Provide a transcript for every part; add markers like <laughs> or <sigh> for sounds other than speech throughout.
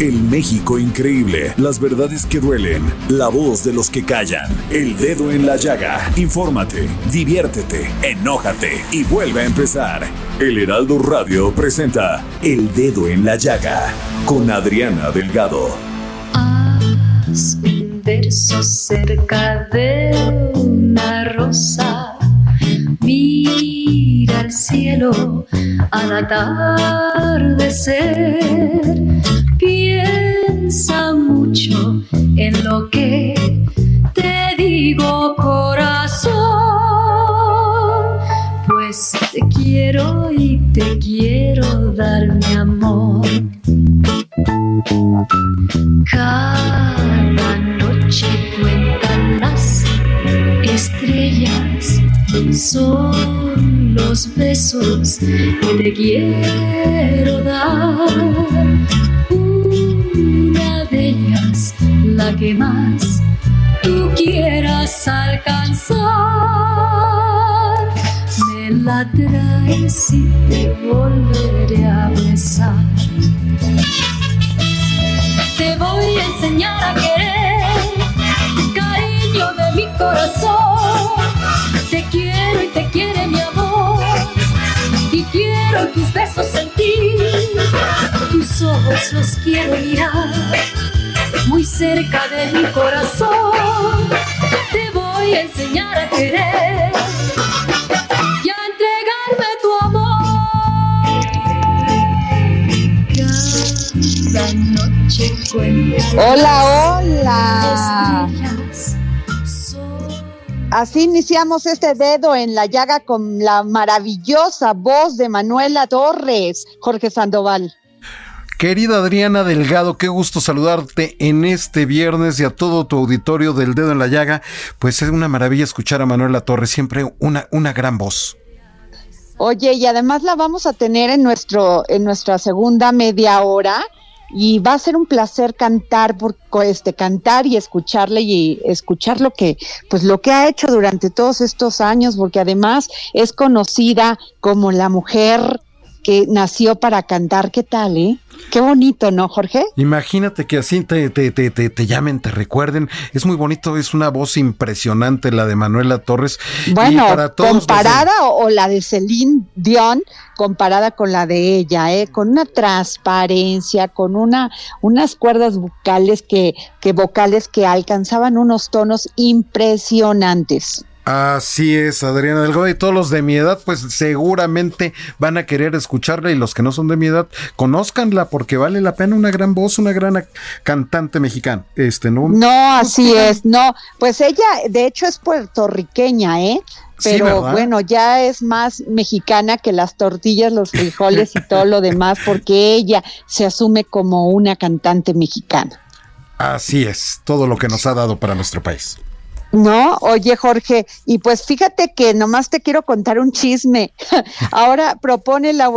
El México increíble, las verdades que duelen, la voz de los que callan, el dedo en la llaga. Infórmate, diviértete, enójate y vuelve a empezar. El Heraldo Radio presenta El Dedo en la Llaga con Adriana Delgado. Haz un verso cerca de una rosa. Mira al cielo al atardecer. Piensa mucho en lo que te digo, corazón. Pues te quiero y te quiero dar mi amor. Cada noche cuentan las estrellas, son los besos que te quiero dar. La que más tú quieras alcanzar, me la traes y te volveré a besar. Te voy a enseñar a querer, cariño de mi corazón. Te quiero y te quiere mi amor. Y quiero tus besos sentir. Tus ojos los quiero mirar. Cerca de mi corazón. Te voy a enseñar a querer. Y a entregarme tu amor. Cada noche Hola, hola. Así iniciamos este dedo en la llaga con la maravillosa voz de Manuela Torres, Jorge Sandoval. Querida Adriana Delgado, qué gusto saludarte en este viernes y a todo tu auditorio del dedo en la llaga. Pues es una maravilla escuchar a Manuela Torres, siempre una, una gran voz. Oye, y además la vamos a tener en nuestro en nuestra segunda media hora y va a ser un placer cantar por este cantar y escucharle y escuchar lo que pues lo que ha hecho durante todos estos años porque además es conocida como la mujer que nació para cantar. ¿Qué tal, eh? Qué bonito, ¿no, Jorge? Imagínate que así te, te, te, te, te llamen, te recuerden. Es muy bonito, es una voz impresionante la de Manuela Torres. Bueno, para de- comparada o, o la de Celine Dion, comparada con la de ella, ¿eh? con una transparencia, con una, unas cuerdas vocales que, que vocales que alcanzaban unos tonos impresionantes. Así es, Adriana Delgado. Y todos los de mi edad, pues seguramente van a querer escucharla. Y los que no son de mi edad, conózcanla porque vale la pena una gran voz, una gran cantante mexicana. Este, ¿no? No, así es, no, pues ella de hecho es puertorriqueña, ¿eh? Pero bueno, ya es más mexicana que las tortillas, los frijoles y todo lo demás, porque ella se asume como una cantante mexicana. Así es, todo lo que nos ha dado para nuestro país. No, oye Jorge, y pues fíjate que nomás te quiero contar un chisme. <laughs> Ahora propone la,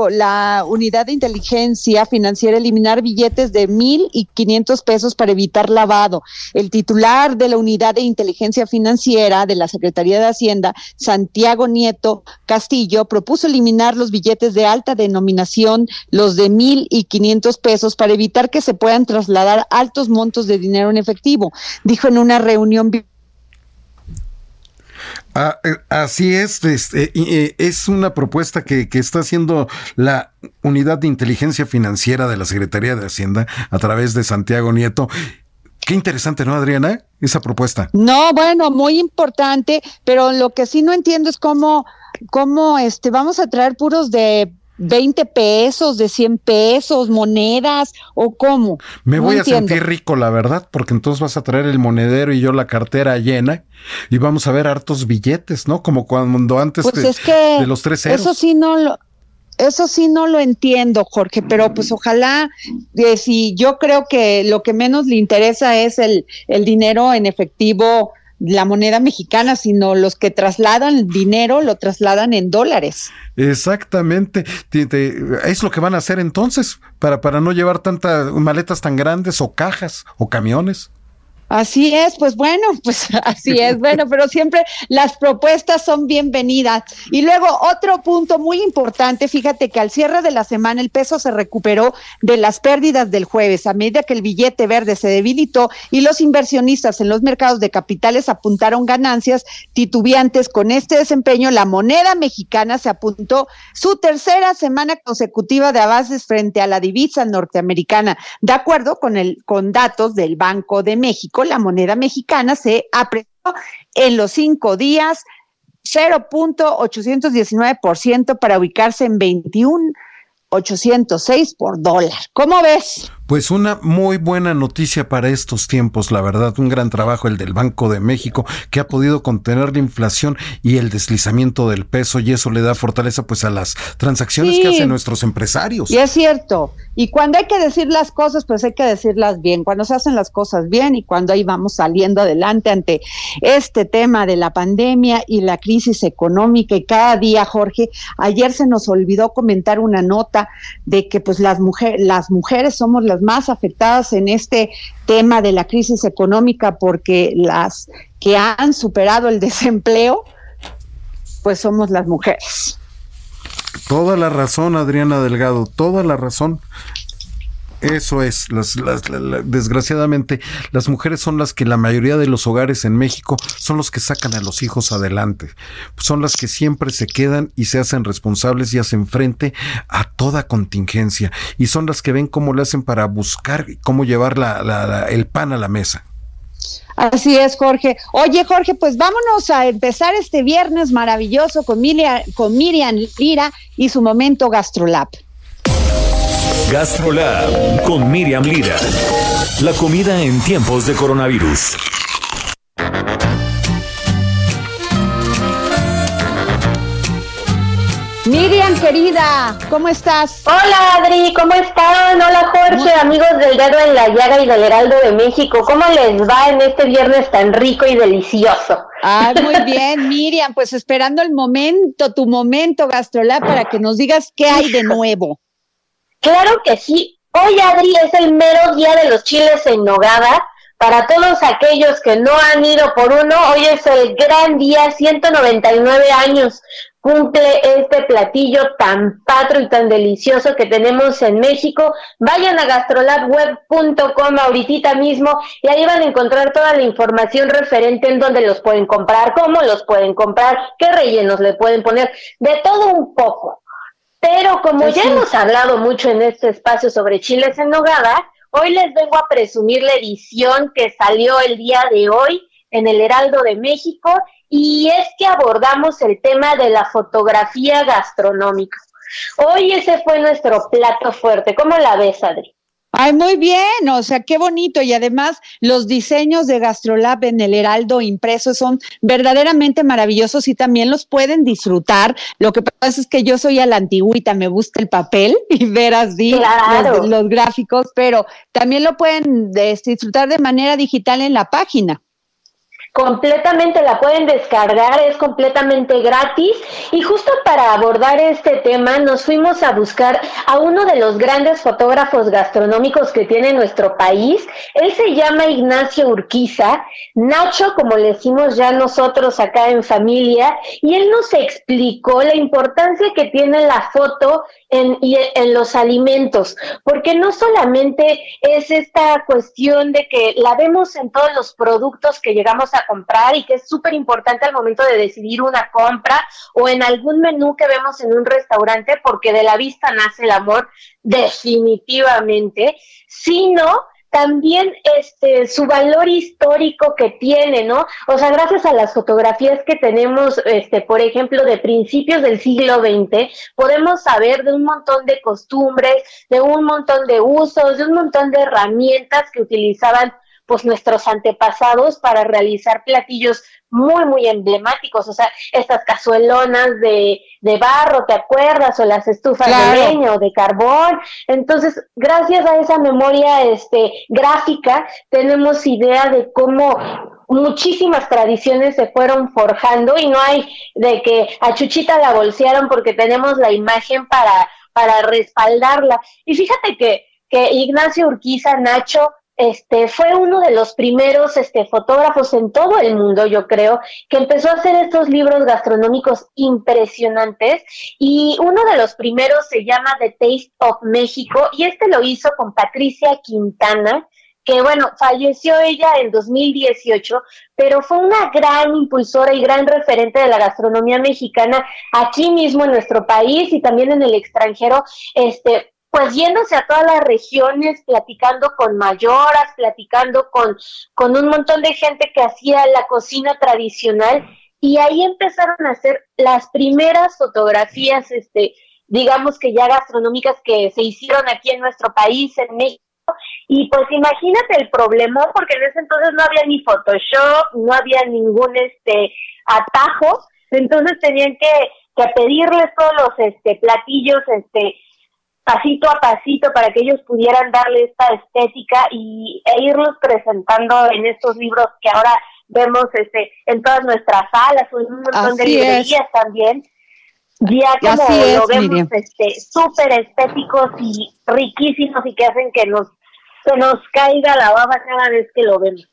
unidad de inteligencia financiera eliminar billetes de mil y quinientos pesos para evitar lavado. El titular de la unidad de inteligencia financiera de la Secretaría de Hacienda, Santiago Nieto Castillo, propuso eliminar los billetes de alta denominación, los de mil y quinientos pesos, para evitar que se puedan trasladar altos montos de dinero en efectivo. Dijo en una reunión Ah, eh, así es, este, eh, es una propuesta que, que, está haciendo la Unidad de Inteligencia Financiera de la Secretaría de Hacienda a través de Santiago Nieto. Qué interesante, ¿no, Adriana? Esa propuesta. No, bueno, muy importante, pero lo que sí no entiendo es cómo, cómo este, vamos a traer puros de 20 pesos, de 100 pesos, monedas o cómo. Me voy a sentir rico, la verdad, porque entonces vas a traer el monedero y yo la cartera llena y vamos a ver hartos billetes, ¿no? Como cuando antes pues de, es que de los tres. Eso sí no lo eso sí no lo entiendo, Jorge, pero pues ojalá, eh, si yo creo que lo que menos le interesa es el, el dinero en efectivo la moneda mexicana, sino los que trasladan dinero lo trasladan en dólares. Exactamente. Es lo que van a hacer entonces para, para no llevar tantas maletas tan grandes o cajas o camiones. Así es, pues bueno, <laughs> pues así es, bueno, pero siempre las propuestas son bienvenidas. Y luego otro punto muy importante, fíjate que al cierre de la semana el peso se recuperó de las pérdidas del jueves a medida que el billete verde se debilitó y los inversionistas en los mercados de capitales apuntaron ganancias titubeantes con este desempeño. La moneda mexicana se apuntó su tercera semana consecutiva de avances frente a la divisa norteamericana, de acuerdo con el con datos del Banco de México la moneda mexicana se apreció en los cinco días 0.819% para ubicarse en 21.806 por dólar. ¿Cómo ves? Pues una muy buena noticia para estos tiempos, la verdad, un gran trabajo el del Banco de México que ha podido contener la inflación y el deslizamiento del peso y eso le da fortaleza pues a las transacciones Sí. que hacen nuestros empresarios. Y es cierto. Y cuando hay que decir las cosas, pues hay que decirlas bien. Cuando se hacen las cosas bien y cuando ahí vamos saliendo adelante ante este tema de la pandemia y la crisis económica. Y cada día, Jorge, ayer se nos olvidó comentar una nota de que pues las mujeres, las mujeres somos las más afectadas en este tema de la crisis económica porque las que han superado el <laughs> desempleo, pues somos las mujeres. Toda la razón, Adriana Delgado, toda la razón. Eso es, las, las- la- la- desgraciadamente las mujeres son las que la mayoría de los hogares en México son los que sacan a los hijos adelante, son las que siempre se quedan y se hacen responsables y hacen frente a toda contingencia y son las que ven cómo le hacen para buscar cómo llevar la- la- la- el pan a la mesa. Así es, Jorge. Oye, Jorge, pues vámonos a empezar este viernes maravilloso con Miriam, con Miriam Lira y su momento GastroLab. GastroLab con Miriam Lira. La comida en tiempos de coronavirus. Miriam, querida, ¿cómo estás? Hola Adri, ¿cómo están? Hola Jorge, amigos del dedo en la llaga y del Heraldo de México. ¿Cómo les va en este viernes tan rico y delicioso? Ah, muy <laughs> bien, Miriam, pues esperando el momento, tu momento GastroLab para que nos digas qué hay de nuevo. Claro que sí. Hoy Adri es el mero día de los chiles en nogada. Para todos aquellos que no han ido por uno, hoy es el gran día, 199 años cumple este platillo tan patro y tan delicioso que tenemos en México. Vayan a gastrolabweb.com ahorita mismo y ahí van a encontrar toda la información referente en dónde los pueden comprar, cómo los pueden comprar, qué rellenos le pueden poner, de todo un poco. Pero como ya Sí. hemos hablado mucho en este espacio sobre chiles en nogada, hoy les vengo a presumir la edición que salió el día de hoy en el Heraldo de México y es que abordamos el tema de la fotografía gastronómica. Hoy ese fue nuestro plato fuerte. ¿Cómo la ves, Adri? Ay, muy bien, o sea, qué bonito. Y además, los diseños de GastroLab en el Heraldo impreso son verdaderamente maravillosos y también los pueden disfrutar. Lo que pasa es que yo soy a la antigüita, me gusta el papel <laughs> y ver así Claro. los, los gráficos, pero también lo pueden des- disfrutar de manera digital en la página. Completamente la pueden descargar, es completamente gratis. Y justo para abordar este tema nos fuimos a buscar a uno de los grandes fotógrafos gastronómicos que tiene nuestro país. Él se llama Ignacio Urquiza, Nacho, como le decimos ya nosotros acá en familia, y él nos explicó la importancia que tiene la foto en, y en los alimentos, porque no solamente es esta cuestión de que la vemos en todos los productos que llegamos a comprar y que es súper importante al momento de decidir una compra o en algún menú que vemos en un restaurante, porque de la vista nace el amor definitivamente, sino también este su valor histórico que tiene, ¿no? O sea, gracias a las fotografías que tenemos, este, por ejemplo, de principios del siglo XX, podemos saber de un montón de costumbres, de un montón de usos, de un montón de herramientas que utilizaban pues nuestros antepasados para realizar platillos muy, muy emblemáticos, o sea, estas cazuelonas de, de barro, ¿te acuerdas? O las estufas de leña o de carbón. Entonces, gracias a esa memoria este, gráfica, tenemos idea de cómo muchísimas tradiciones se fueron forjando y no hay de que a Chuchita la bolsearon porque tenemos la imagen para, para respaldarla. Y fíjate que, que Ignacio Urquiza, Nacho, este, fue uno de los primeros este, fotógrafos en todo el mundo, yo creo, que empezó a hacer estos libros gastronómicos impresionantes. Y uno de los primeros se llama The Taste of México y este lo hizo con Patricia Quintana, que bueno, falleció ella en 2018, pero fue una gran impulsora y gran referente de la gastronomía mexicana aquí mismo en nuestro país y también en el extranjero, este, pues yéndose a todas las regiones, platicando con mayoras, platicando con, con un montón de gente que hacía la cocina tradicional y ahí empezaron a hacer las primeras fotografías, este, digamos que ya gastronómicas que se hicieron aquí en nuestro país, en México. Y pues imagínate el problema, porque en ese entonces no había ni Photoshop, no había ningún este atajo, entonces tenían que, que pedirles todos los este platillos este pasito a pasito para que ellos pudieran darle esta estética y, e irlos presentando en estos libros que ahora vemos este en todas nuestras salas o en un montón de librerías también. Ya como lo vemos este súper estéticos y riquísimos y que hacen que nos que nos caiga la baba cada vez que lo vemos.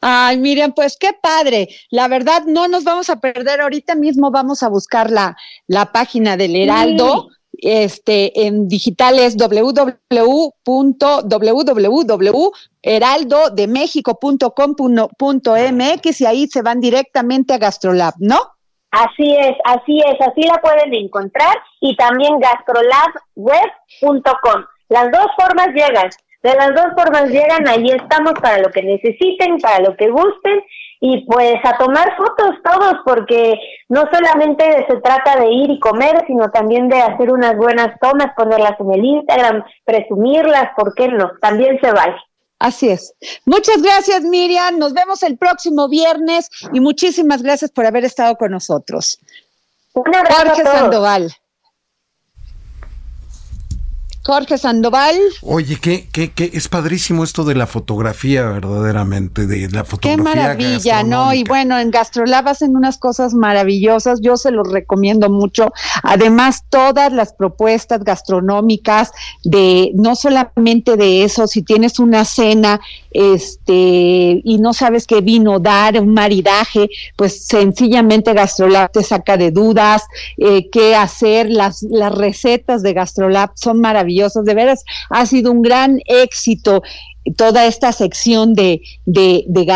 Ay, Miriam, pues qué padre. La verdad, no nos vamos a perder. Ahorita mismo vamos a buscar la, la página del Heraldo este, en digitales www.heraldodemexico.com.mx y ahí se van directamente a Gastrolab, ¿no? Así es, así es, así la pueden encontrar y también gastrolabweb.com. Las dos formas llegan, de las dos formas llegan, ahí estamos para lo que necesiten, para lo que gusten y pues a tomar fotos todos, porque no solamente se trata de ir y comer, sino también de hacer unas buenas tomas, ponerlas en el Instagram, presumirlas, ¿por qué no? También se vale. Así es. Muchas gracias, Miriam. Nos vemos el próximo viernes y muchísimas gracias por haber estado con nosotros. Un abrazo Jorge Sandoval. Jorge Sandoval. Oye, qué, qué, qué, es padrísimo esto de la fotografía, verdaderamente, de la fotografía. Qué maravilla, ¿no? Y bueno, en Gastrolab hacen unas cosas maravillosas, yo se los recomiendo mucho. Además, todas las propuestas gastronómicas de, no solamente de eso, si tienes una cena, este, y no sabes qué vino dar, un maridaje, pues sencillamente Gastrolab te saca de dudas, eh, qué hacer, las, las recetas de Gastrolab son maravillosas de veras, ha sido un gran éxito toda esta sección de, de, de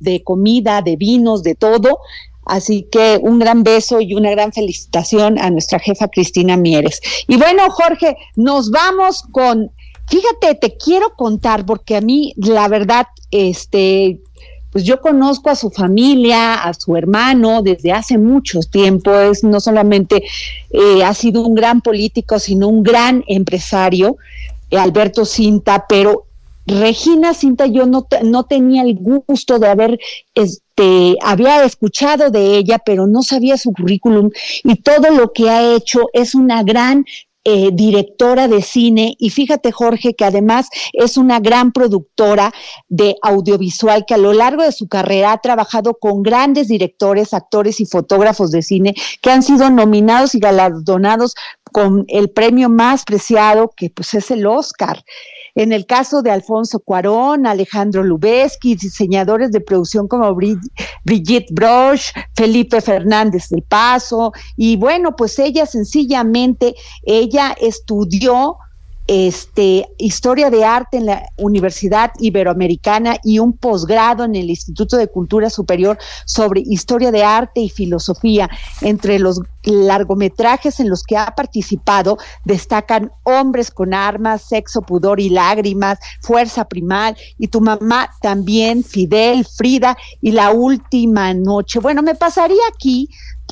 de comida, de vinos, de todo. Así que un gran beso y una gran felicitación a nuestra jefa Cristina Mieres. Y bueno, Jorge, nos vamos con, fíjate, te quiero contar, porque a mí, la verdad, este, pues yo conozco a su familia, a su hermano desde hace mucho tiempo, es no solamente eh, ha sido un gran político, sino un gran empresario, eh, Alberto Cinta, pero Regina Cinta yo no, no tenía el gusto de haber, este, había escuchado de ella, pero no sabía su currículum y todo lo que ha hecho es una gran eh, directora de cine y fíjate Jorge que además es una gran productora de audiovisual que a lo largo de su carrera ha trabajado con grandes directores, actores y fotógrafos de cine que han sido nominados y galardonados con el premio más preciado que pues es el Oscar. En el caso de Alfonso Cuarón, Alejandro Lubeski, diseñadores de producción como Brigitte Broch, Felipe Fernández del Paso, y bueno, pues ella sencillamente, ella estudió este, historia de arte en la Universidad Iberoamericana y un posgrado en el Instituto de Cultura Superior sobre historia de arte y filosofía. Entre los largometrajes en los que ha participado destacan Hombres con armas, Sexo, Pudor y Lágrimas, Fuerza Primal y tu mamá también, Fidel, Frida y La Última Noche. Bueno, me pasaría aquí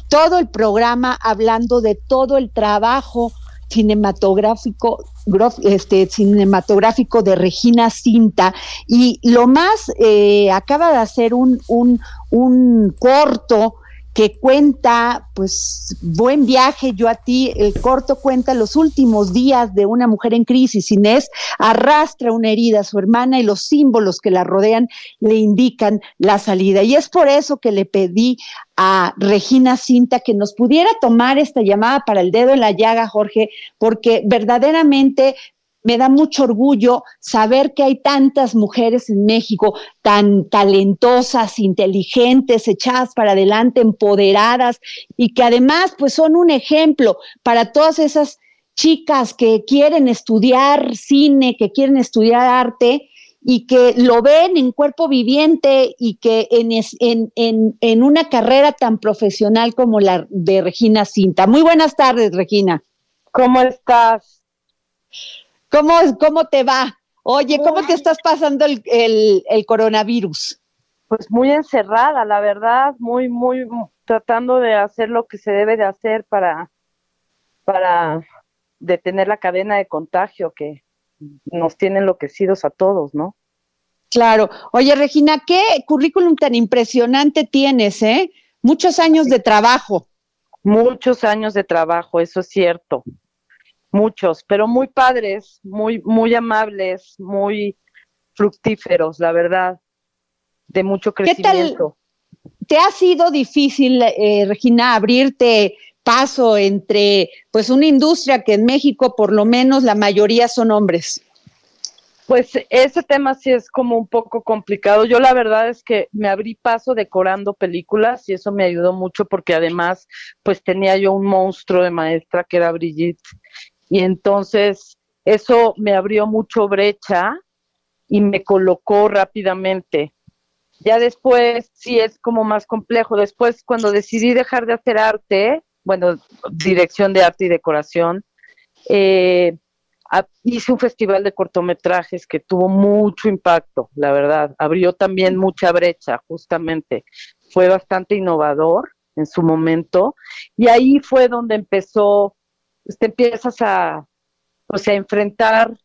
todo el programa hablando de todo el trabajo cinematográfico este cinematográfico de Regina Cinta. Y lo más eh, acaba de hacer un, un, un corto que cuenta, pues, buen viaje yo a ti, el corto cuenta los últimos días de una mujer en crisis. Inés arrastra una herida a su hermana y los símbolos que la rodean le indican la salida. Y es por eso que le pedí a Regina Cinta que nos pudiera tomar esta llamada para el dedo en la llaga, Jorge, porque verdaderamente me da mucho orgullo saber que hay tantas mujeres en México tan talentosas, inteligentes, echadas para adelante, empoderadas y que además pues son un ejemplo para todas esas chicas que quieren estudiar cine, que quieren estudiar arte y que lo ven en cuerpo viviente y que en, en, en, en una carrera tan profesional como la de Regina Cinta. Muy buenas tardes, Regina. ¿Cómo estás? ¿Cómo, cómo te va? Oye, ¿cómo te estás pasando el, el, coronavirus? Pues muy encerrada, la verdad, muy, muy tratando de hacer lo que se debe de hacer para, para detener la cadena de contagio que nos tiene enloquecidos a todos, ¿no? Claro. Oye, Regina, ¿qué currículum tan impresionante tienes, eh? Muchos años de trabajo. Muchos años de trabajo, eso es cierto muchos, pero muy padres, muy, muy amables, muy fructíferos, la verdad, de mucho crecimiento. ¿Qué tal? ¿Te ha sido difícil, eh, Regina, abrirte paso entre pues una industria que en México por lo menos la mayoría son hombres? Pues ese tema sí es como un poco complicado. Yo la verdad es que me abrí paso decorando películas y eso me ayudó mucho porque además pues tenía yo un monstruo de maestra que era Brigitte y entonces eso me abrió mucho brecha y me colocó rápidamente. Ya después sí es como más complejo. Después cuando decidí dejar de hacer arte, bueno, dirección de arte y decoración, eh, hice un festival de cortometrajes que tuvo mucho impacto, la verdad. Abrió también mucha brecha, justamente. Fue bastante innovador en su momento. Y ahí fue donde empezó pues, te empiezas a, sea, a enfrentar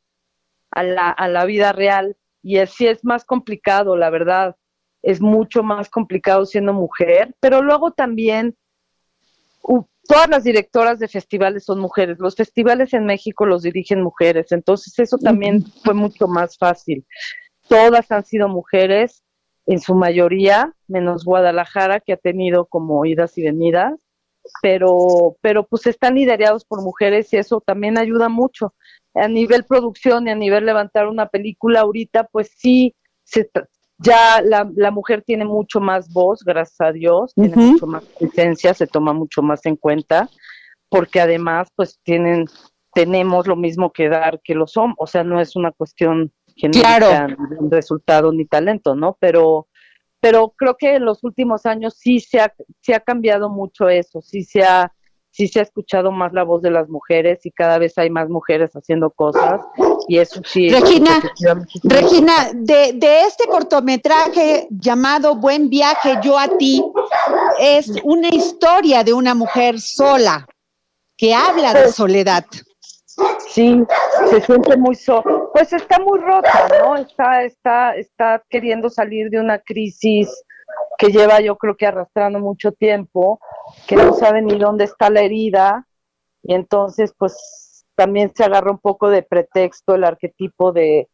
a la, a la vida real. Y así es más complicado, la verdad, es mucho más complicado siendo mujer, pero luego también todas las directoras de festivales son mujeres, los festivales en México los dirigen mujeres, entonces eso también fue mucho más fácil. Todas han sido mujeres, en su mayoría, menos Guadalajara, que ha tenido como idas y venidas, pero, pero pues están liderados por mujeres y eso también ayuda mucho. A nivel producción y a nivel levantar una película ahorita, pues sí, se, ya la, la, mujer tiene mucho más voz, gracias a Dios, tiene mucho más presencia, se toma mucho más en cuenta, porque además pues tienen, tenemos lo mismo que dar que los hombres, o sea, no es una cuestión que claro. resultado ni talento, ¿no? Pero pero creo que en los últimos años sí se ha, se ha cambiado mucho eso, sí se ha sí se ha escuchado más la voz de las mujeres y cada vez hay más mujeres haciendo cosas y eso sí. Regina, Regina, de, de este cortometraje llamado Buen viaje yo a ti, es una historia de una mujer sola que habla de soledad. Sí, se siente muy so pues está muy rota, ¿no? Está, está, está queriendo salir de una crisis que lleva yo creo que arrastrando mucho tiempo, que no sabe ni dónde está la herida, y entonces pues también se agarra un poco de pretexto el arquetipo de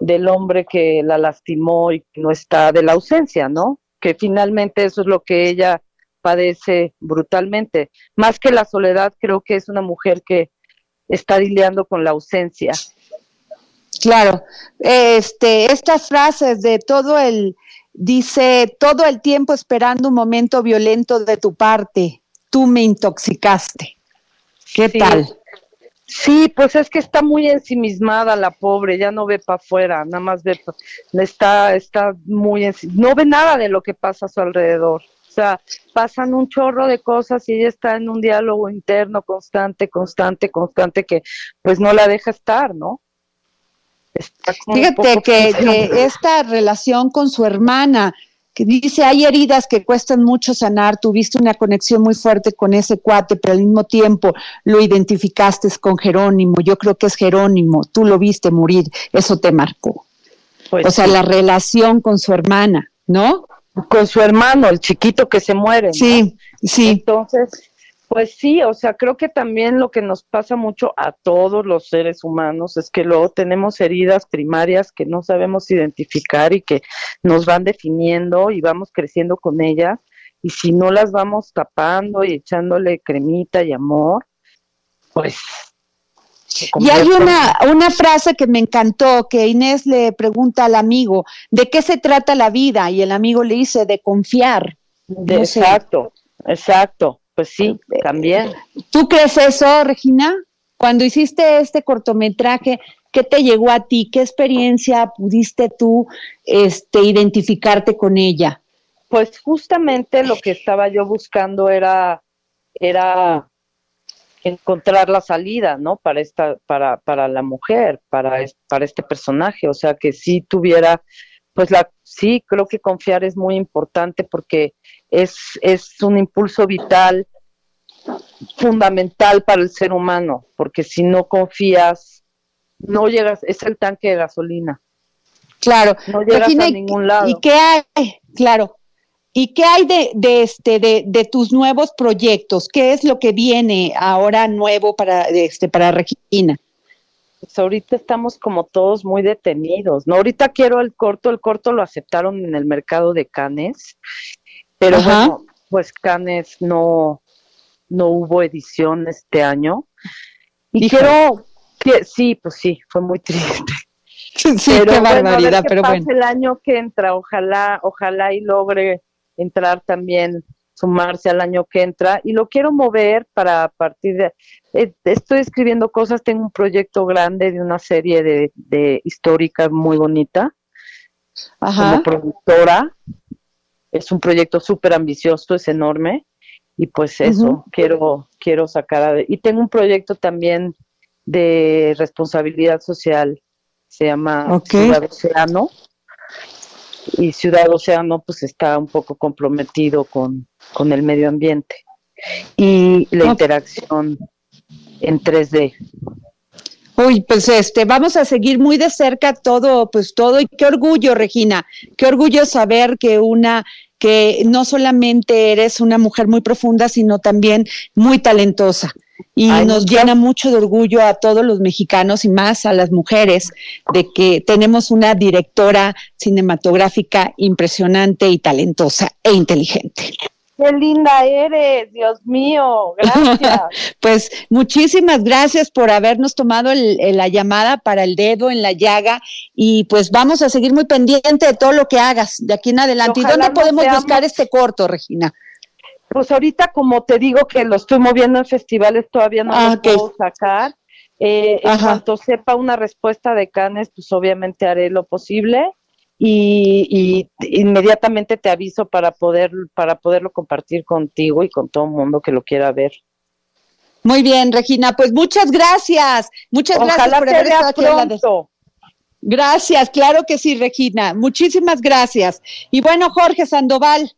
del hombre que la lastimó y no está de la ausencia, ¿no? Que finalmente eso es lo que ella padece brutalmente. Más que la soledad, creo que es una mujer que está lidiando con la ausencia. Claro, este, estas frases de todo el, dice, todo el tiempo esperando un momento violento de tu parte, tú me intoxicaste. ¿Qué tal? Sí, pues es que está muy ensimismada la pobre, ya no ve para afuera, nada más ve, está, está muy, no ve nada de lo que pasa a su alrededor. O sea, pasan un chorro de cosas y ella está en un diálogo interno constante, constante, constante que pues no la deja estar, ¿no? Fíjate que, esta relación con su hermana, que dice, hay heridas que cuestan mucho sanar, tuviste una conexión muy fuerte con ese cuate, pero al mismo tiempo lo identificaste con Jerónimo, yo creo que es Jerónimo, tú lo viste morir, eso te marcó. Pues o sea, la relación con su hermana, ¿no? Con su hermano, el chiquito que se muere. Sí, sí. Entonces, pues sí, o sea, creo que también lo que nos pasa mucho a todos los seres humanos es que luego tenemos heridas primarias que no sabemos identificar y que nos van definiendo y vamos creciendo con ellas. Y si no las vamos tapando y echándole cremita y amor, pues y hay una, una frase que me encantó, que Inés le pregunta al amigo, ¿de qué se trata la vida? Y el amigo le dice, de confiar. exacto, exacto. Pues sí, también. ¿Tú crees eso, Regina? Cuando hiciste este cortometraje, ¿qué te llegó a ti? ¿Qué experiencia pudiste tú este, identificarte con ella? Pues justamente lo que estaba yo buscando era, era encontrar la salida, ¿no? Para esta, para, para la mujer, para, para este personaje. O sea, que sí tuviera, pues la, sí, creo que confiar es muy importante porque es, es un impulso vital fundamental para el ser humano, porque si no confías, no llegas, es el tanque de gasolina. Claro. No llegas a ningún lado. ¿Y qué hay? Claro. ¿Y qué hay de, de este de, de, tus nuevos proyectos? ¿Qué es lo que viene ahora nuevo para este para Regina? Pues ahorita estamos como todos muy detenidos, ¿no? Ahorita quiero el corto, el corto lo aceptaron en el mercado de Canes, pero bueno, pues Canes no no hubo edición este año. Y quiero, que, sí, pues sí, fue muy triste. <laughs> Sí, pero qué barbaridad, pero bueno. el año que entra, ojalá, ojalá y logre entrar también, sumarse al año que entra, y lo quiero mover para partir de, eh, estoy escribiendo cosas, tengo un proyecto grande de una serie de, de histórica muy bonita, como productora, es un proyecto súper ambicioso, es enorme, y pues eso quiero quiero sacar y tengo un proyecto también de responsabilidad social se llama Ciudad Océano y Ciudad Océano pues está un poco comprometido con, con el medio ambiente y la interacción en 3D. Uy, pues este, vamos a seguir muy de cerca todo, pues todo, y qué orgullo, Regina, qué orgullo saber que una que no solamente eres una mujer muy profunda, sino también muy talentosa. Y nos llena mucho de orgullo a todos los mexicanos y más a las mujeres de que tenemos una directora cinematográfica impresionante y talentosa e inteligente. Qué linda eres, Dios mío, gracias. <laughs> pues muchísimas gracias por habernos tomado la llamada para el dedo en la llaga y pues vamos a seguir muy pendiente de todo lo que hagas de aquí en adelante. ¿Y dónde podemos buscar este corto, Regina? Pues ahorita, como te digo que lo estoy moviendo en festivales, todavía no lo puedo sacar. Eh, en cuanto sepa una respuesta de Canes, pues obviamente haré lo posible y, inmediatamente te aviso para poder para poderlo compartir contigo y con todo el mundo que lo quiera ver. Muy bien, Regina, pues muchas gracias. Muchas gracias por haber estado aquí. Gracias, claro que sí, Regina. Muchísimas gracias. Y bueno, Jorge Sandoval,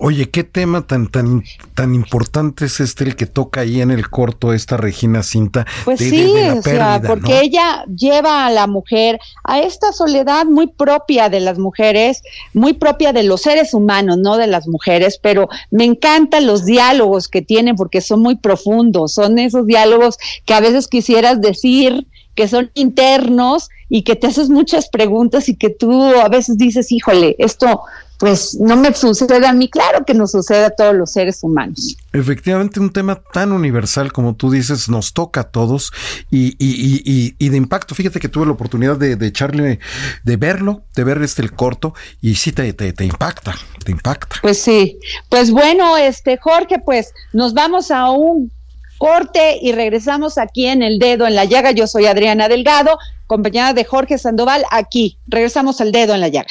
Oye, qué tema tan tan tan importante es este el que toca ahí en el corto esta Regina Cinta. Pues sí, o sea, porque ella lleva a la mujer a esta soledad muy propia de las mujeres, muy propia de los seres humanos, no de las mujeres, pero me encantan los diálogos que tienen porque son muy profundos, son esos diálogos que a veces quisieras decir que son internos y que te haces muchas preguntas y que tú a veces dices, híjole, esto pues no me sucede a mí, claro que nos sucede a todos los seres humanos. Efectivamente, un tema tan universal como tú dices, nos toca a todos y, y, y, y de impacto. Fíjate que tuve la oportunidad de, de, echarle, de verlo, de ver este el corto y sí te, te, te impacta, te impacta. Pues sí, pues bueno, este Jorge, pues nos vamos a un corte y regresamos aquí en el dedo en la llaga. Yo soy Adriana Delgado, acompañada de Jorge Sandoval, aquí. Regresamos al dedo en la llaga.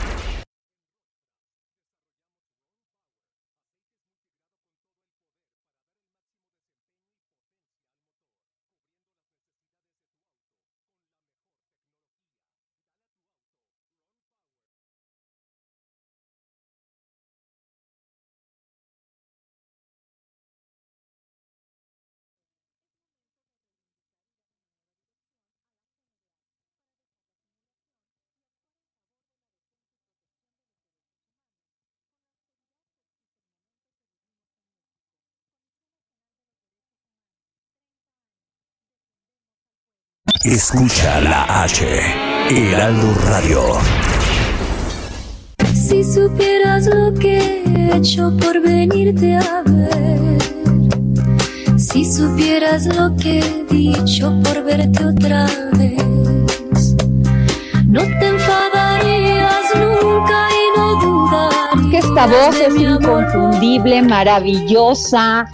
Escucha la H, Heraldo Radio. Si supieras lo que he hecho por venirte a ver. Si supieras lo que he dicho por verte otra vez. No te enfadarías nunca y no dudarías. Que esta voz es inconfundible, maravillosa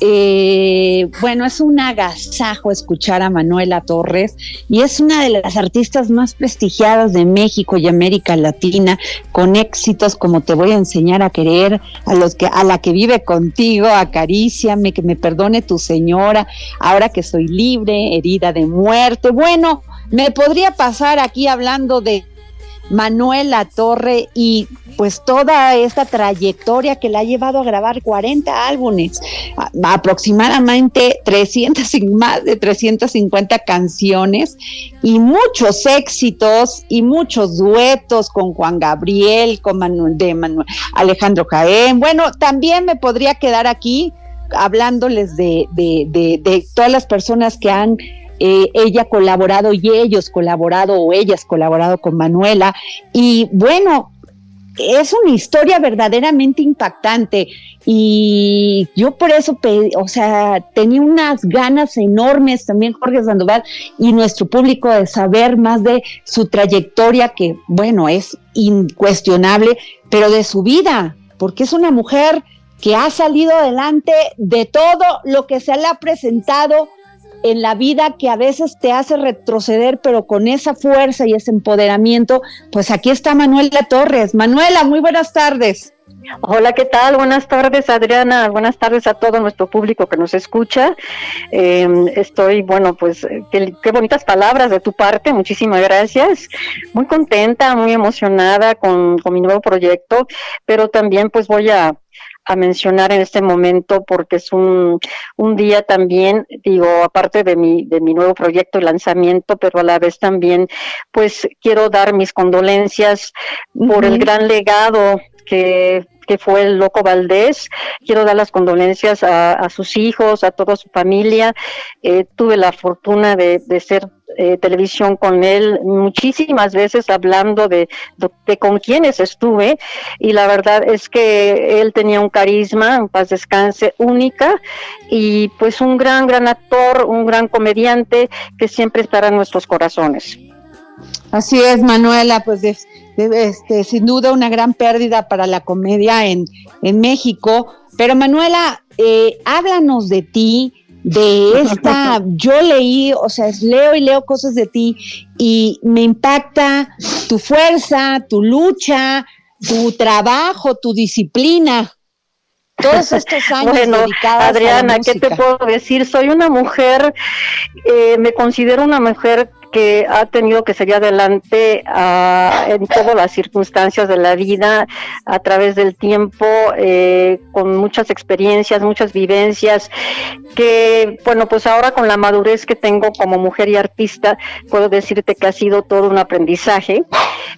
eh, bueno, es un agasajo escuchar a Manuela Torres y es una de las artistas más prestigiadas de México y América Latina, con éxitos como Te voy a enseñar a querer, a los que a la que vive contigo, acaríciame, que me perdone tu señora, ahora que soy libre, herida de muerte. Bueno, me podría pasar aquí hablando de Manuela Torre y pues toda esta trayectoria que la ha llevado a grabar 40 álbumes, aproximadamente 300 más de 350 canciones y muchos éxitos y muchos duetos con Juan Gabriel, con Manuel, de Manuel, Alejandro Jaén. Bueno, también me podría quedar aquí hablándoles de, de, de todas las personas que han eh, ella colaborado y ellos colaborado o ellas colaborado con Manuela. Y bueno, es una historia verdaderamente impactante y yo por eso, o sea, tenía unas ganas enormes también Jorge Sandoval y nuestro público de saber más de su trayectoria que, bueno, es incuestionable, pero de su vida, porque es una mujer que ha salido adelante de todo lo que se le ha presentado en la vida que a veces te hace retroceder, pero con esa fuerza y ese empoderamiento, pues aquí está Manuela Torres. Manuela, muy buenas tardes. Hola, ¿qué tal? Buenas tardes, Adriana. Buenas tardes a todo nuestro público que nos escucha. Eh, estoy, bueno, pues, qué, qué, bonitas palabras de tu parte. Muchísimas gracias. Muy contenta, muy emocionada con mi nuevo proyecto, pero también, pues, voy a a mencionar en este momento porque es un, un día también, digo, aparte de mi, de mi nuevo proyecto y lanzamiento, pero a la vez también, pues quiero dar mis condolencias por el gran legado que que fue el Loco Valdés. Quiero dar las condolencias a, sus hijos, a toda su familia. Eh, tuve la fortuna de, de ser eh, televisión con él muchísimas veces hablando de, de, con quienes estuve y la verdad es que él tenía un carisma, en paz descanse, única y pues un gran, gran actor, un gran comediante que siempre estará en nuestros corazones. Así es, Manuela, pues este, sin duda una gran pérdida para la comedia en, en México. Pero Manuela, eh, háblanos de ti, de esta, <laughs> yo leí, o sea, leo y leo cosas de ti y me impacta tu fuerza, tu lucha, tu trabajo, tu disciplina. Todos estos <laughs> años bueno, Adriana, ¿qué te puedo decir? Soy una mujer, eh, me considero una mujer que ha tenido que seguir adelante ah, en todas las circunstancias de la vida, a través del tiempo, eh, con muchas experiencias, muchas vivencias, que bueno, pues ahora con la madurez que tengo como mujer y artista, puedo decirte que ha sido todo un aprendizaje.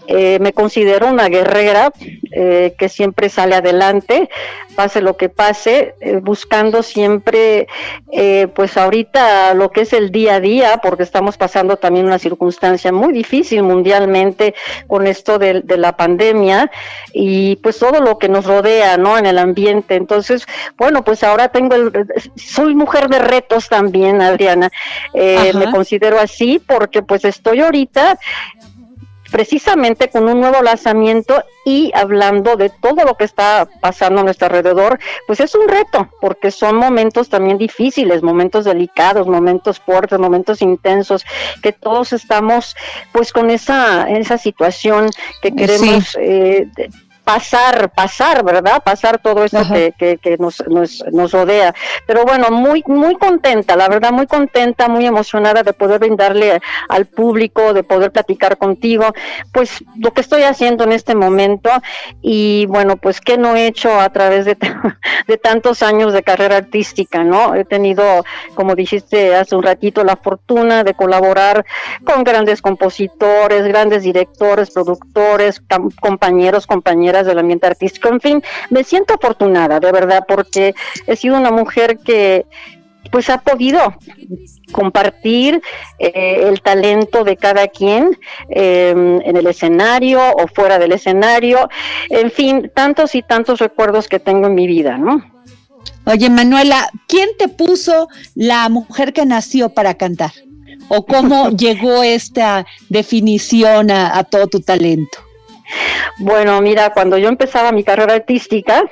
Eh, me considero una guerrera eh, que siempre sale adelante, pase lo que pase, buscando siempre, pues ahorita lo que es el día a día, porque estamos pasando también una circunstancia muy difícil mundialmente con esto de, la pandemia y pues todo lo que nos rodea, ¿no? En el ambiente. Entonces, bueno, pues ahora tengo el, soy mujer de retos también, Adriana. Eh, me considero así porque pues estoy ahorita precisamente con un nuevo lanzamiento y hablando de todo lo que está pasando a nuestro alrededor, pues es un reto, porque son momentos también difíciles, momentos delicados, momentos fuertes, momentos intensos, que todos estamos pues con esa, esa situación que queremos eh, pasar, pasar, ¿verdad? Pasar todo esto que, que, nos, nos, nos, rodea. Pero bueno, muy, muy contenta, la verdad, muy contenta, muy emocionada de poder brindarle al público, de poder platicar contigo, pues lo que estoy haciendo en este momento y bueno, pues qué no he hecho a través de, <laughs> de tantos años de carrera artística, ¿no? He tenido, como dijiste hace un ratito, la fortuna de colaborar con grandes compositores, grandes directores, productores, compañeros, compañeras del ambiente artístico. En fin, me siento afortunada, de verdad, porque he sido una mujer que pues ha podido compartir eh, el talento de cada quien em, en el escenario o fuera del escenario, en fin, tantos y tantos recuerdos que tengo en mi vida, ¿no? Oye, Manuela, ¿quién te puso la mujer que nació para cantar? ¿O cómo <laughs> llegó esta definición a todo tu talento? Bueno, mira, cuando yo empezaba mi carrera artística,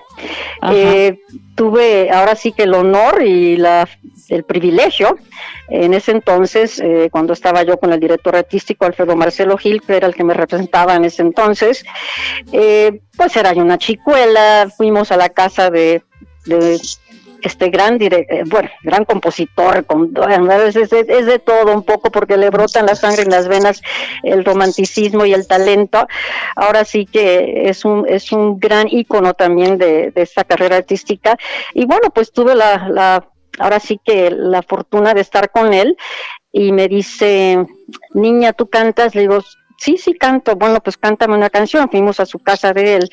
eh, tuve ahora sí que el honor y la, el privilegio, en ese entonces, eh, cuando estaba yo con el director artístico Alfredo Marcelo Gil, que era el que me representaba en ese entonces, eh, pues era yo una chicuela, fuimos a la casa de este gran eh, bueno, gran compositor, con, es, es, es, de todo un poco porque le brotan la sangre en las venas el romanticismo y el talento. Ahora sí que es un, es un gran ícono también de, de esta carrera artística. Y bueno, pues tuve la, ahora sí que la fortuna de estar con él y me dice, niña, tú cantas, le digo, sí, sí canto, bueno, pues cántame una canción, fuimos a su casa de él,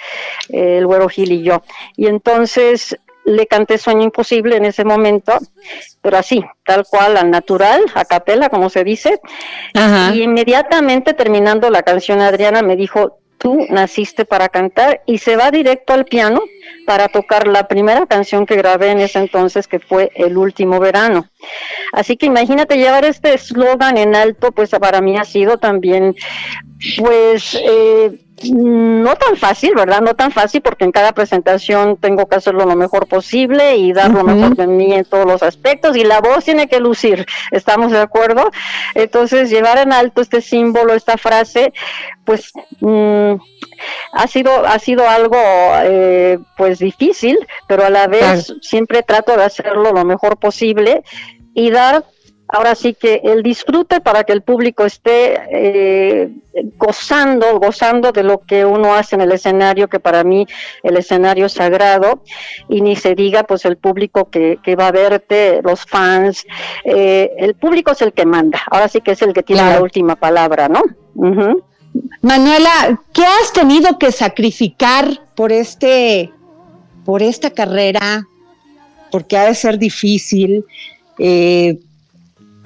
el güero Gil y yo. Y entonces le canté Sueño Imposible en ese momento, pero así, tal cual, al natural, a capela, como se dice. Y inmediatamente terminando la canción, Adriana me dijo, tú naciste para cantar y se va directo al piano para tocar la primera canción que grabé en ese entonces, que fue El último verano. Así que imagínate llevar este eslogan en alto, pues para mí ha sido también, pues, eh, no tan fácil, ¿verdad? No tan fácil porque en cada presentación tengo que hacerlo lo mejor posible y dar lo mejor de mí en todos los aspectos y la voz tiene que lucir, ¿estamos de acuerdo? Entonces, llevar en alto este símbolo, esta frase, pues mm, ha sido ha sido algo eh, pues difícil, pero a la vez siempre trato de hacerlo lo mejor posible y dar ahora sí que el disfrute para que el público esté eh, gozando, gozando de lo que uno hace en el escenario, que para mí el escenario es sagrado, y ni se diga pues el público que, que va a verte, los fans, eh, el público es el que manda, ahora sí que es el que tiene la última palabra, ¿no? Manuela, ¿qué has tenido que sacrificar por este por esta carrera, porque ha de ser difícil eh,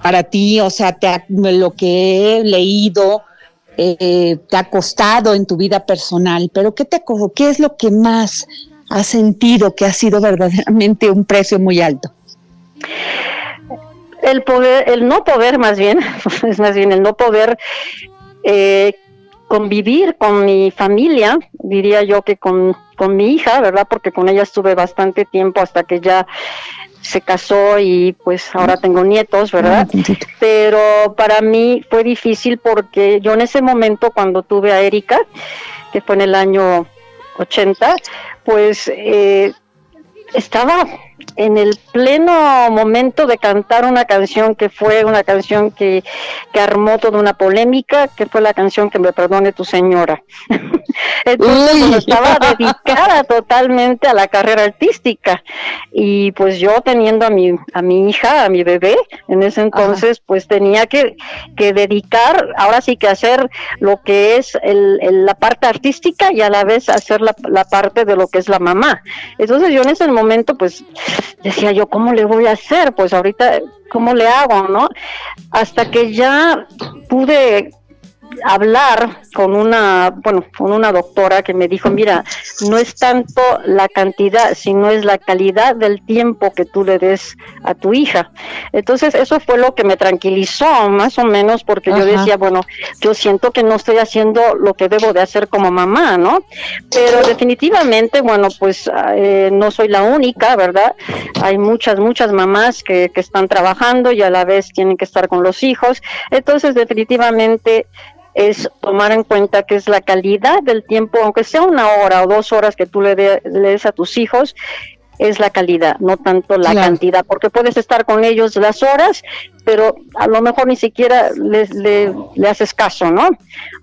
para ti, o sea, te lo que he leído, eh, te ha costado en tu vida personal, pero ¿qué, te, ¿qué es lo que más has sentido que ha sido verdaderamente un precio muy alto? El poder, el no poder más bien, <laughs> es más bien el no poder eh, convivir con mi familia, diría yo que con, con mi hija, ¿verdad? Porque con ella estuve bastante tiempo hasta que ya se casó y pues ahora tengo nietos, ¿verdad? Pero para mí fue difícil porque yo en ese momento cuando tuve a Erika, que fue en el año 80, pues eh, estaba en el pleno momento de cantar una canción que fue una canción que, que armó toda una polémica, que fue la canción que me perdone tu señora. <laughs> Entonces estaba dedicada totalmente a la carrera artística y pues yo teniendo a mi, a mi hija, a mi bebé, en ese entonces pues tenía que, que, dedicar, ahora sí que hacer lo que es el, la parte artística y a la vez hacer la, la parte de lo que es la mamá. Entonces yo en ese momento pues decía yo, ¿cómo le voy a hacer? Pues ahorita, ¿cómo le hago, no? Hasta que ya pude hablar con una, bueno, con una doctora que me dijo, mira, no es tanto la cantidad, sino es la calidad del tiempo que tú le des a tu hija. Entonces, eso fue lo que me tranquilizó, más o menos, porque yo decía, bueno, yo siento que no estoy haciendo lo que debo de hacer como mamá, ¿no? Pero definitivamente, bueno, pues eh, no soy la única, ¿verdad? Hay muchas, muchas mamás que, que están trabajando y a la vez tienen que estar con los hijos. Entonces, definitivamente, es tomar en cuenta que es la calidad del tiempo, aunque sea una hora o dos horas que tú le, des a tus hijos, es la calidad, no tanto la cantidad, porque puedes estar con ellos las horas, pero a lo mejor ni siquiera le, le, haces caso, ¿no?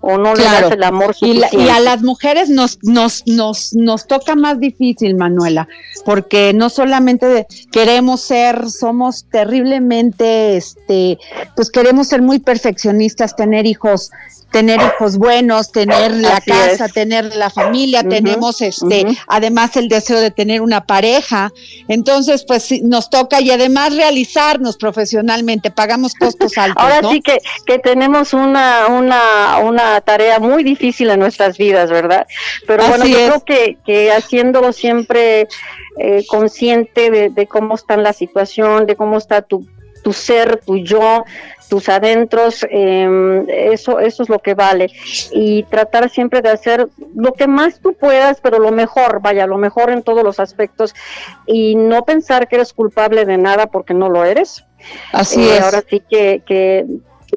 O no le das el amor suficiente. Y, y, a las mujeres nos, nos, nos, nos toca más difícil, Manuela, porque no solamente queremos ser, somos terriblemente, este, pues queremos ser muy perfeccionistas, tener hijos tener hijos buenos, tener la casa, tener la familia, tenemos este, además el deseo de tener una pareja. Entonces, pues nos toca y además realizarnos profesionalmente, pagamos costos altos. Ahora sí que, que tenemos una, una, una tarea muy difícil en nuestras vidas, ¿verdad? Pero bueno, yo creo que, que haciéndolo siempre eh, consciente de, de cómo está la situación, de cómo está tu, tu ser, tu yo, tus adentros, eh, eso, eso es lo que vale. Y tratar siempre de hacer lo que más tú puedas, pero lo mejor, vaya, lo mejor en todos los aspectos. Y no pensar que eres culpable de nada porque no lo eres. Así eh, es. Ahora sí que, que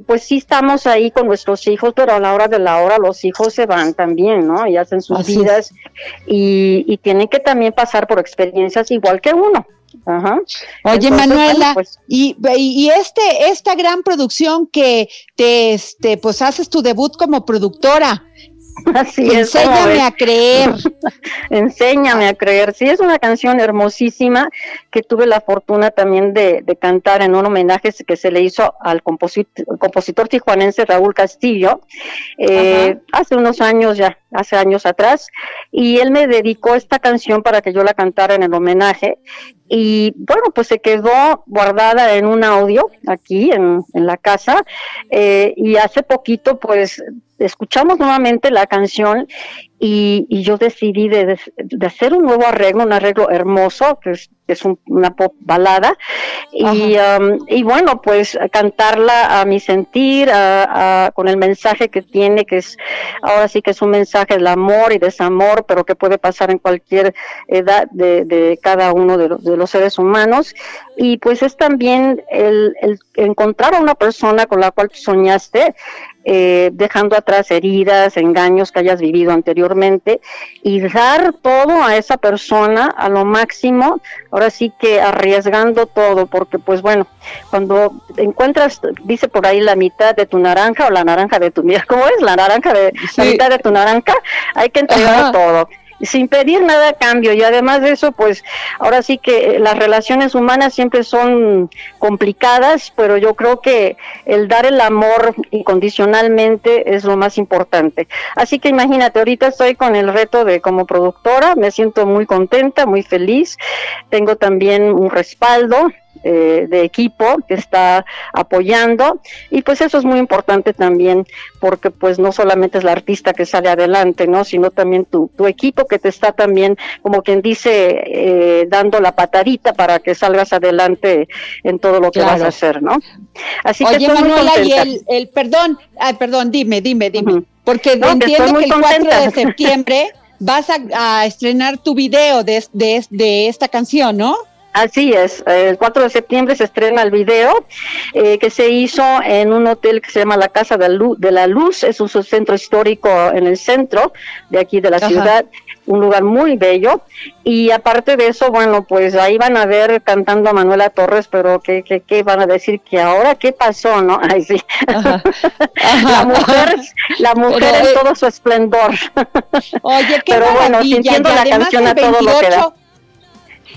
pues sí estamos ahí con nuestros hijos, pero a la hora de la hora los hijos se van también, ¿no? Y hacen sus vidas y, y, tienen que también pasar por experiencias igual que uno. Ajá. Oye, Manuela, pues y, y, este, esta gran producción que te, este, pues haces tu debut como productora, <laughs> Así es. Enséñame a creer. <laughs> Enséñame a creer. Sí, es una canción hermosísima que tuve la fortuna también de, cantar en un homenaje que se le hizo al compositor, compositor tijuanense Raúl Castillo eh, hace unos años ya, hace años atrás. Y él me dedicó esta canción para que yo la cantara en el homenaje. Y bueno, pues se quedó guardada en un audio aquí en, en la casa. Eh, y hace poquito, pues escuchamos nuevamente la canción y, yo decidí de, hacer un nuevo arreglo, un arreglo hermoso, que es, es una pop balada, y, um, y, bueno, pues cantarla a mi sentir, con el mensaje que tiene, que es ahora sí que es un mensaje de amor y desamor, pero que puede pasar en cualquier edad de, cada uno de, de, los seres humanos, y pues es también el, el encontrar a una persona con la cual soñaste, eh, dejando atrás heridas, engaños que hayas vivido anteriormente y dar todo a esa persona a lo máximo, ahora sí que arriesgando todo, porque pues bueno, cuando encuentras, dice por ahí la mitad de tu naranja o la naranja de tu, mira, ¿cómo es? La naranja de, la mitad de tu naranja, hay que entregar todo sin pedir nada a cambio. Y además de eso, pues ahora sí que las relaciones humanas siempre son complicadas, pero yo creo que el dar el amor incondicionalmente es lo más importante. Así que imagínate, ahorita estoy con el reto de como productora, me siento muy contenta, muy feliz, tengo también un respaldo, eh, de equipo que está apoyando y pues eso es muy importante también porque pues no solamente es la artista que sale adelante, ¿no? Sino también tu, tu equipo que te está también, como quien dice, eh, dando la patadita para que salgas adelante en todo lo que vas a hacer, ¿no? Así que estoy Manuela, y el, el, perdón, ay, perdón, dime, dime, dime, porque entiendo que, el 4 de <laughs> septiembre vas a, a, estrenar tu video de, de, de esta canción, ¿no? Así es, el 4 de septiembre se estrena el video eh, que se hizo en un hotel que se llama la Casa de la Luz, es un centro histórico en el centro de aquí de la ciudad, un lugar muy bello. Y aparte de eso, bueno, pues ahí van a ver cantando a Manuela Torres, pero ¿qué, qué, qué van a decir? Que ahora, ¿qué pasó? ¿No? <laughs> Ay, sí. <laughs> la mujer, la mujer en eh, todo su esplendor. Oye, qué <laughs> pero bueno, sintiendo la canción a todo lo que da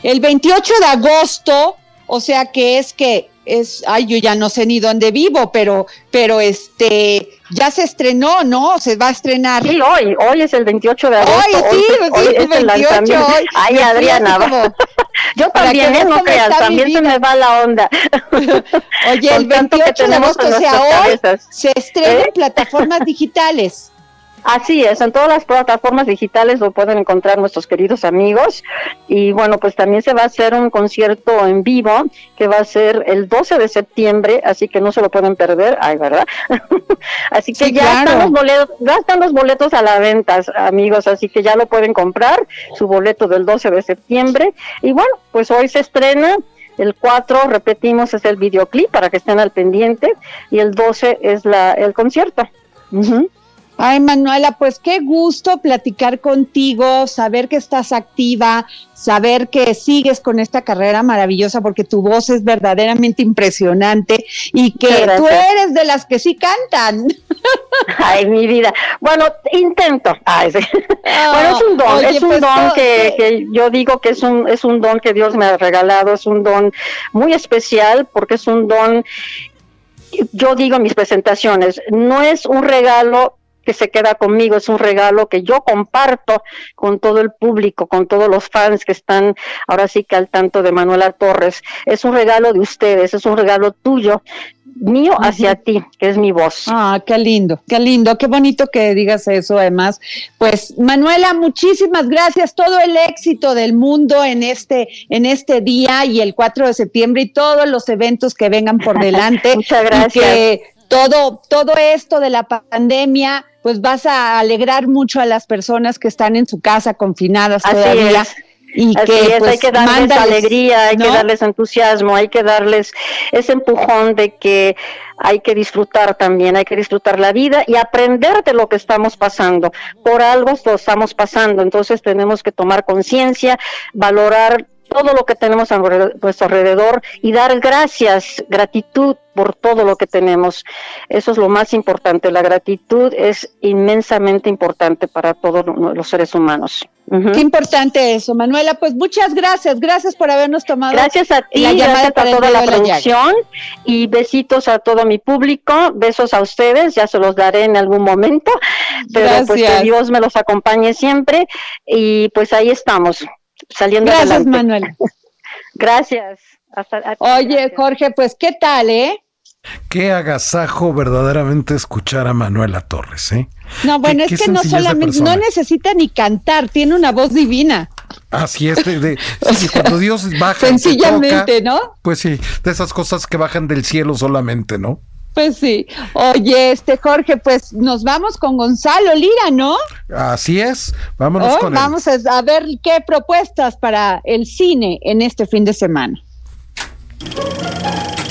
el 28 de agosto, o sea que es que es, ay, yo ya no sé ni dónde vivo, pero, pero este, ya se estrenó, ¿no? Se va a estrenar. Sí, hoy, hoy es el 28 de agosto. Hoy, sí, hoy, sí, el 28. Hoy. Ay, Adriana, <laughs> yo también, no creas, también se me va la onda. <laughs> Oye, el 28 de agosto, o sea, hoy se estrena en ¿Eh? plataformas digitales. Así es, en todas las plataformas digitales lo pueden encontrar nuestros queridos amigos. Y bueno, pues también se va a hacer un concierto en vivo que va a ser el 12 de septiembre, así que no se lo pueden perder. Ay, ¿verdad? <laughs> así que ya, están los boletos, ya están los boletos a la venta, amigos, así que ya lo pueden comprar, su boleto del 12 de septiembre. Y bueno, pues hoy se estrena el 4, repetimos, es el videoclip para que estén al pendiente. Y el 12 es la, el concierto. Ay, Manuela, pues qué gusto platicar contigo, saber que estás activa, saber que sigues con esta carrera maravillosa porque tu voz es verdaderamente impresionante y que tú eres de las que sí cantan. <laughs> Ay, mi vida. Bueno, intento. Ay, sí. bueno, es un don, es un pues don que, que, yo digo que es un, es un don que Dios me ha regalado, es un don muy especial porque es un don yo digo en mis presentaciones, no es un regalo que se queda conmigo, es un regalo que yo comparto con todo el público, con todos los fans que están ahora sí que al tanto de Manuela Torres. Es un regalo de ustedes, es un regalo tuyo, mío hacia ti, que es mi voz. Ah, qué lindo, qué lindo, qué bonito que digas eso además. Pues Manuela, muchísimas gracias, todo el éxito del mundo en este en este día y el 4 de septiembre y todos los eventos que vengan por <laughs> delante. Muchas gracias. que todo todo esto de la pandemia pues vas a alegrar mucho a las personas que están en su casa confinadas todavía. Y que, pues, hay que darles alegría, hay que darles entusiasmo, hay que darles ese empujón de que hay que disfrutar también, hay que disfrutar la vida y aprender de lo que estamos pasando. Por algo lo estamos pasando, entonces tenemos que tomar conciencia, valorar todo lo que tenemos a nuestro alrededor y dar gracias, gratitud por todo lo que tenemos. Eso es lo más importante. La gratitud es inmensamente importante para todos los seres humanos. Qué importante eso, Manuela. Pues muchas gracias, gracias por habernos tomado. Gracias a ti, gracias a toda la producción y besitos a todo mi público, besos a ustedes, ya se los daré en algún momento, pero pues que Dios me los acompañe siempre y pues ahí estamos saliendo Gracias, Manuel. <laughs> gracias. Oye, Jorge, pues qué tal, ¿eh? Qué agasajo verdaderamente escuchar a Manuela Torres, ¿eh? No, bueno, es que no solamente, no necesita ni cantar, tiene una voz divina. Así es, de, <laughs> cuando Dios baja. Sencillamente, ¿no? Pues sí, de esas cosas que bajan del cielo solamente, ¿no? Pues sí. Oye, este Jorge, pues nos vamos con Gonzalo Lira, ¿no? Así es. Vámonos con Vamos a ver qué propuestas para el cine en este fin de semana.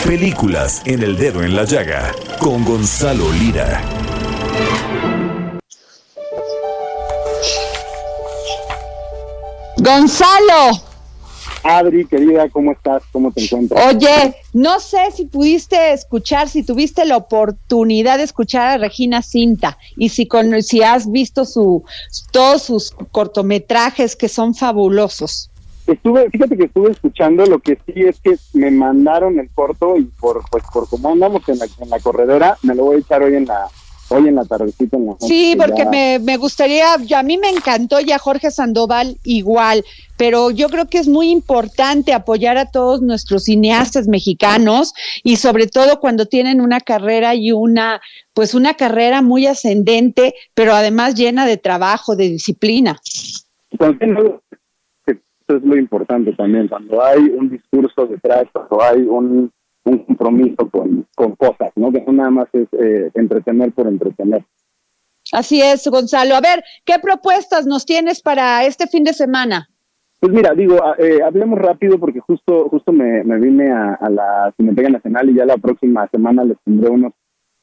Películas en el dedo en la llaga con Gonzalo Lira. Gonzalo. Adri, querida, ¿cómo estás? ¿Cómo te encuentras? Oye, no sé si pudiste escuchar, si tuviste la oportunidad de escuchar a Regina Cinta y si, con, si has visto su, todos sus cortometrajes que son fabulosos. Estuve, fíjate que estuve escuchando, lo que sí es que me mandaron el corto y por pues por como andamos en la, en la corredora, me lo voy a echar hoy en la hoy en la tardecita en la Sí, porque me, me, gustaría, a mí me encantó ya Jorge Sandoval igual, pero yo creo que es muy importante apoyar a todos nuestros cineastas mexicanos y sobre todo cuando tienen una carrera y una, pues una carrera muy ascendente, pero además llena de trabajo, de disciplina. Eso es muy importante también, cuando hay un discurso detrás, cuando hay un un compromiso con, con cosas, ¿no? Que no nada más es eh, entretener por entretener. Así es, Gonzalo. A ver, ¿qué propuestas nos tienes para este fin de semana? Pues mira, digo, eh, hablemos rápido porque justo justo me, me vine a, la Cineteca Nacional y ya la próxima semana les tendré unos,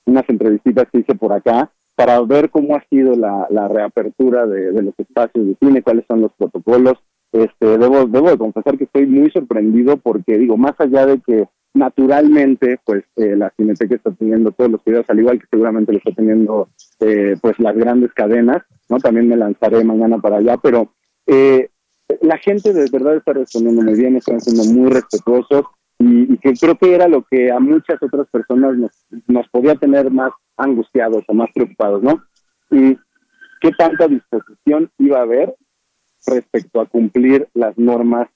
unas entrevistas que hice por acá para ver cómo ha sido la, la reapertura de, de, los espacios de cine, cuáles son los protocolos. Este, debo, debo de confesar que estoy muy sorprendido porque, digo, más allá de que naturalmente, pues eh, la Cineteca está teniendo todos los videos, al igual que seguramente lo está teniendo eh, pues las grandes cadenas, ¿no? También me lanzaré mañana para allá, pero eh, la gente de verdad está respondiendo bien, están siendo muy respetuosos y, que creo que era lo que a muchas otras personas nos, nos podía tener más angustiados o más preocupados, ¿no? Y qué tanta disposición iba a haber respecto a cumplir las normas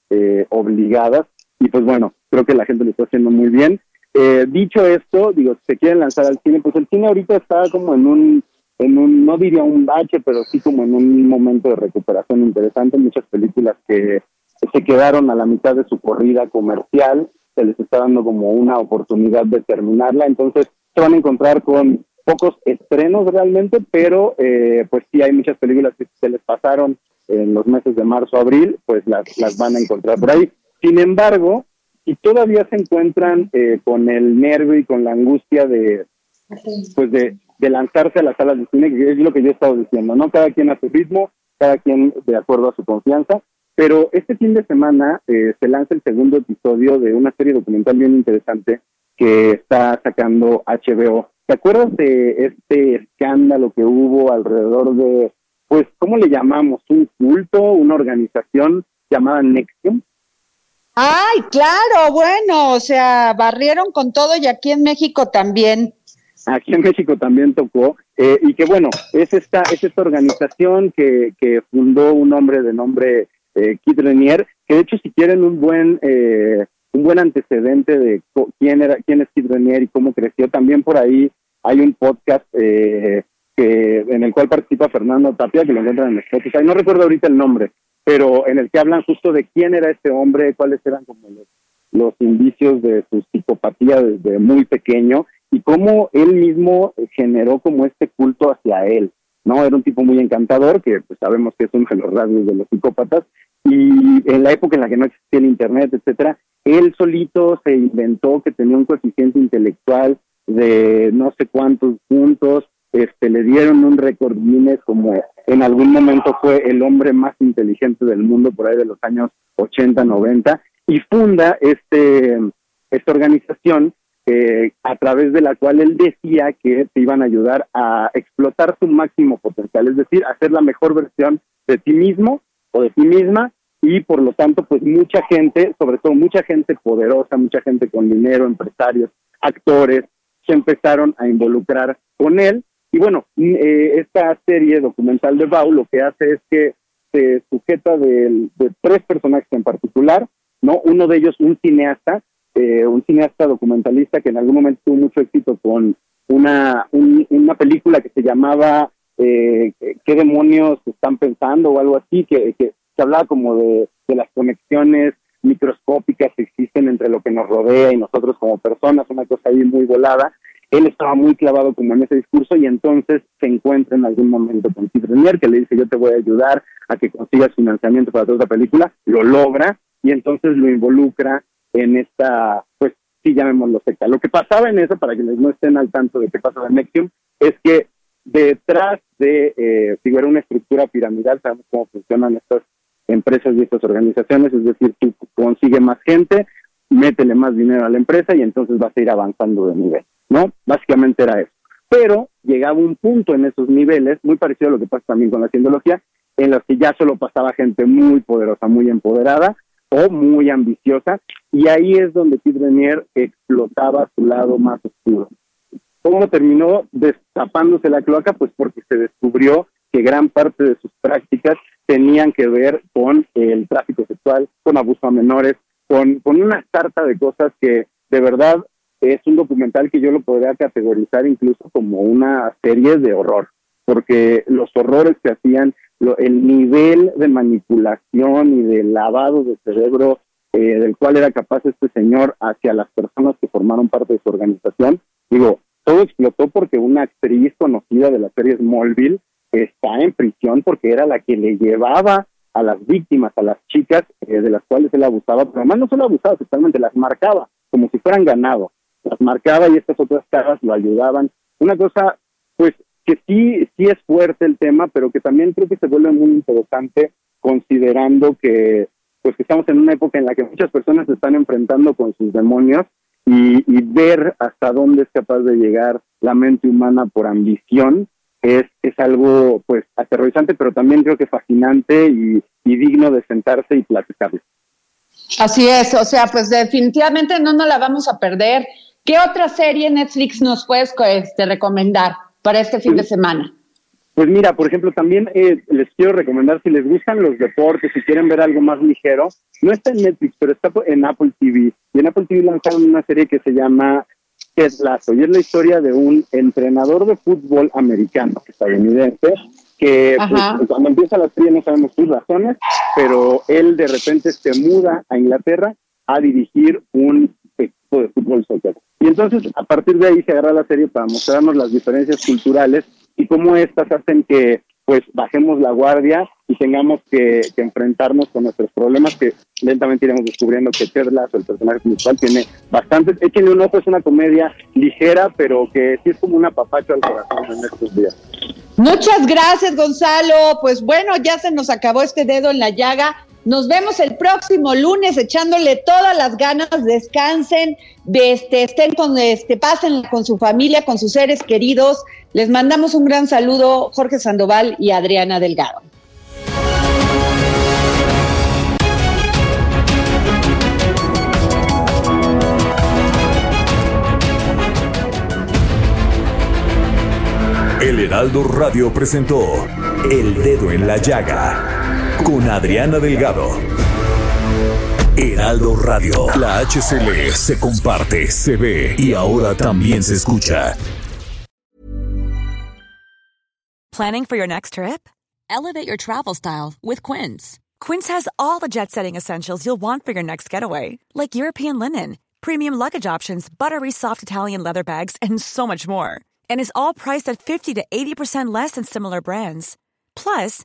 obligadas y pues bueno, creo que la gente lo está haciendo muy bien. Eh, dicho esto, digo, si se quieren lanzar al cine, pues el cine ahorita está como en un, en un, no diría un bache, pero sí como en un momento de recuperación interesante. Muchas películas que se quedaron a la mitad de su corrida comercial, se les está dando como una oportunidad de terminarla. Entonces, se van a encontrar con pocos estrenos realmente, pero eh, pues sí hay muchas películas que se les pasaron en los meses de marzo, abril, pues las, las van a encontrar por ahí. Sin embargo, y todavía se encuentran eh, con el nervio y con la angustia de, pues de, lanzarse a las salas de cine, que es lo que yo he estado diciendo, ¿no? Cada quien a su ritmo, cada quien de acuerdo a su confianza. Pero este fin de semana eh, se lanza el segundo episodio de una serie documental bien interesante que está sacando HBO. ¿Te acuerdas de este escándalo que hubo alrededor de, pues, ¿cómo le llamamos? Un culto, una organización llamada Nexium, Ay, claro, bueno, o sea, barrieron con todo y aquí en México también. Aquí en México también tocó, eh, y que bueno, es esta, es esta organización que, que fundó un hombre de nombre eh, Kit Renier, que de hecho si quieren un buen eh, un buen antecedente de quién era quién es Kit Renier y cómo creció, también por ahí hay un podcast eh, que en el cual participa Fernando Tapia, que lo encuentran en Spotify, no recuerdo ahorita el nombre, pero en el que hablan justo de quién era este hombre, cuáles eran como los, indicios de su psicopatía desde muy pequeño y cómo él mismo generó como este culto hacia él, ¿no? Era un tipo muy encantador, que pues sabemos que es uno de los rasgos de los psicópatas, y en la época en la que no existía el internet, etcétera, él solito se inventó que tenía un coeficiente intelectual de no sé cuántos puntos, este, le dieron un récord Guinness como en algún momento fue el hombre más inteligente del mundo por ahí de los años 80, 90 y funda este esta organización eh, a través de la cual él decía que te iban a ayudar a explotar su máximo potencial, es decir, hacer la mejor versión de ti mismo o de ti misma y por lo tanto pues mucha gente, sobre todo mucha gente poderosa, mucha gente con dinero, empresarios, actores, se empezaron a involucrar con él y bueno, eh, esta serie documental de Bau lo que hace es que se sujeta de, tres personajes en particular, ¿no? Uno de ellos un cineasta, eh, un cineasta documentalista que en algún momento tuvo mucho éxito con una, una película que se llamaba eh, ¿Qué demonios están pensando? o algo así, que, que, hablaba como de las conexiones microscópicas que existen entre lo que nos rodea y nosotros como personas, una cosa ahí muy volada él estaba muy clavado como en ese discurso y entonces se encuentra en algún momento con Steve que le dice yo te voy a ayudar a que consigas financiamiento para toda esta película, lo logra y entonces lo involucra en esta, pues sí llamémoslo secta. Lo que pasaba en eso, para quienes no estén al tanto de qué pasa en Nexium, es que detrás de, eh, una estructura piramidal, sabemos cómo funcionan estas empresas y estas organizaciones, es decir, tú consigue más gente, métele más dinero a la empresa y entonces vas a ir avanzando de nivel, ¿no? Básicamente era eso. Pero llegaba un punto en esos niveles, muy parecido a lo que pasa también con la cientología, en los que ya solo pasaba gente muy poderosa, muy empoderada o muy ambiciosa, y ahí es donde Pete Renier explotaba su lado más oscuro. ¿Cómo terminó destapándose la cloaca? Pues porque se descubrió que gran parte de sus prácticas tenían que ver con el tráfico sexual, con abuso a menores, con, con una carta de cosas que de verdad es un documental que yo lo podría categorizar incluso como una serie de horror, porque los horrores que hacían, el nivel de manipulación y de lavado de cerebro eh, del cual era capaz este señor hacia las personas que formaron parte de su organización, digo, todo explotó porque una actriz conocida de la serie Smallville está en prisión porque era la que le llevaba a las víctimas, a las chicas eh, de las cuales él abusaba, pero además no solo abusaba sexualmente, las marcaba como si fueran ganado, las marcaba y estas otras caras lo ayudaban. Una cosa, pues, que sí, sí es fuerte el tema, pero que también creo que se vuelve muy interesante considerando que, pues, que estamos en una época en la que muchas personas se están enfrentando con sus demonios y, y ver hasta dónde es capaz de llegar la mente humana por ambición es, es algo pues aterrorizante, pero también creo que fascinante y, digno de sentarse y platicarlo. Así es, o sea, pues definitivamente no nos la vamos a perder. ¿Qué otra serie Netflix nos puedes este, recomendar para este fin de pues, semana? Pues mira, por ejemplo, también eh, les quiero recomendar, si les gustan los deportes, si quieren ver algo más ligero, no está en Netflix, pero está en Apple TV. Y en Apple TV lanzaron una serie que se llama es Lazo, y es la historia de un entrenador de fútbol americano estadounidense que pues, cuando empieza la serie no sabemos sus razones, pero él de repente se muda a Inglaterra a dirigir un equipo de fútbol soccer. Entonces a partir de ahí se agarra la serie para mostrarnos las diferencias culturales y cómo estas hacen que pues bajemos la guardia y tengamos que, enfrentarnos con nuestros problemas que lentamente iremos descubriendo que Ted Lasso, el personaje principal, tiene bastantes. Échenle un ojo, es una comedia ligera, pero que sí es como una papacho al corazón en estos días. Muchas gracias, Gonzalo. Pues bueno, ya se nos acabó este dedo en la llaga. Nos vemos el próximo lunes echándole todas las ganas, descansen, de este, estén con, este, pasen con su familia, con sus seres queridos. Les mandamos un gran saludo, Jorge Sandoval y Adriana Delgado. El Heraldo Radio presentó El Dedo en la Llaga con Adriana Delgado. Heraldo Radio, la HCL se comparte, se ve y ahora también se escucha. Planning for your next trip? Elevate your travel style with Quince. Quince has all the jet setting essentials you'll want for your next getaway, like European linen, premium luggage options, buttery soft Italian leather bags, and so much more. And is all priced at 50 to 80% less than similar brands. Plus,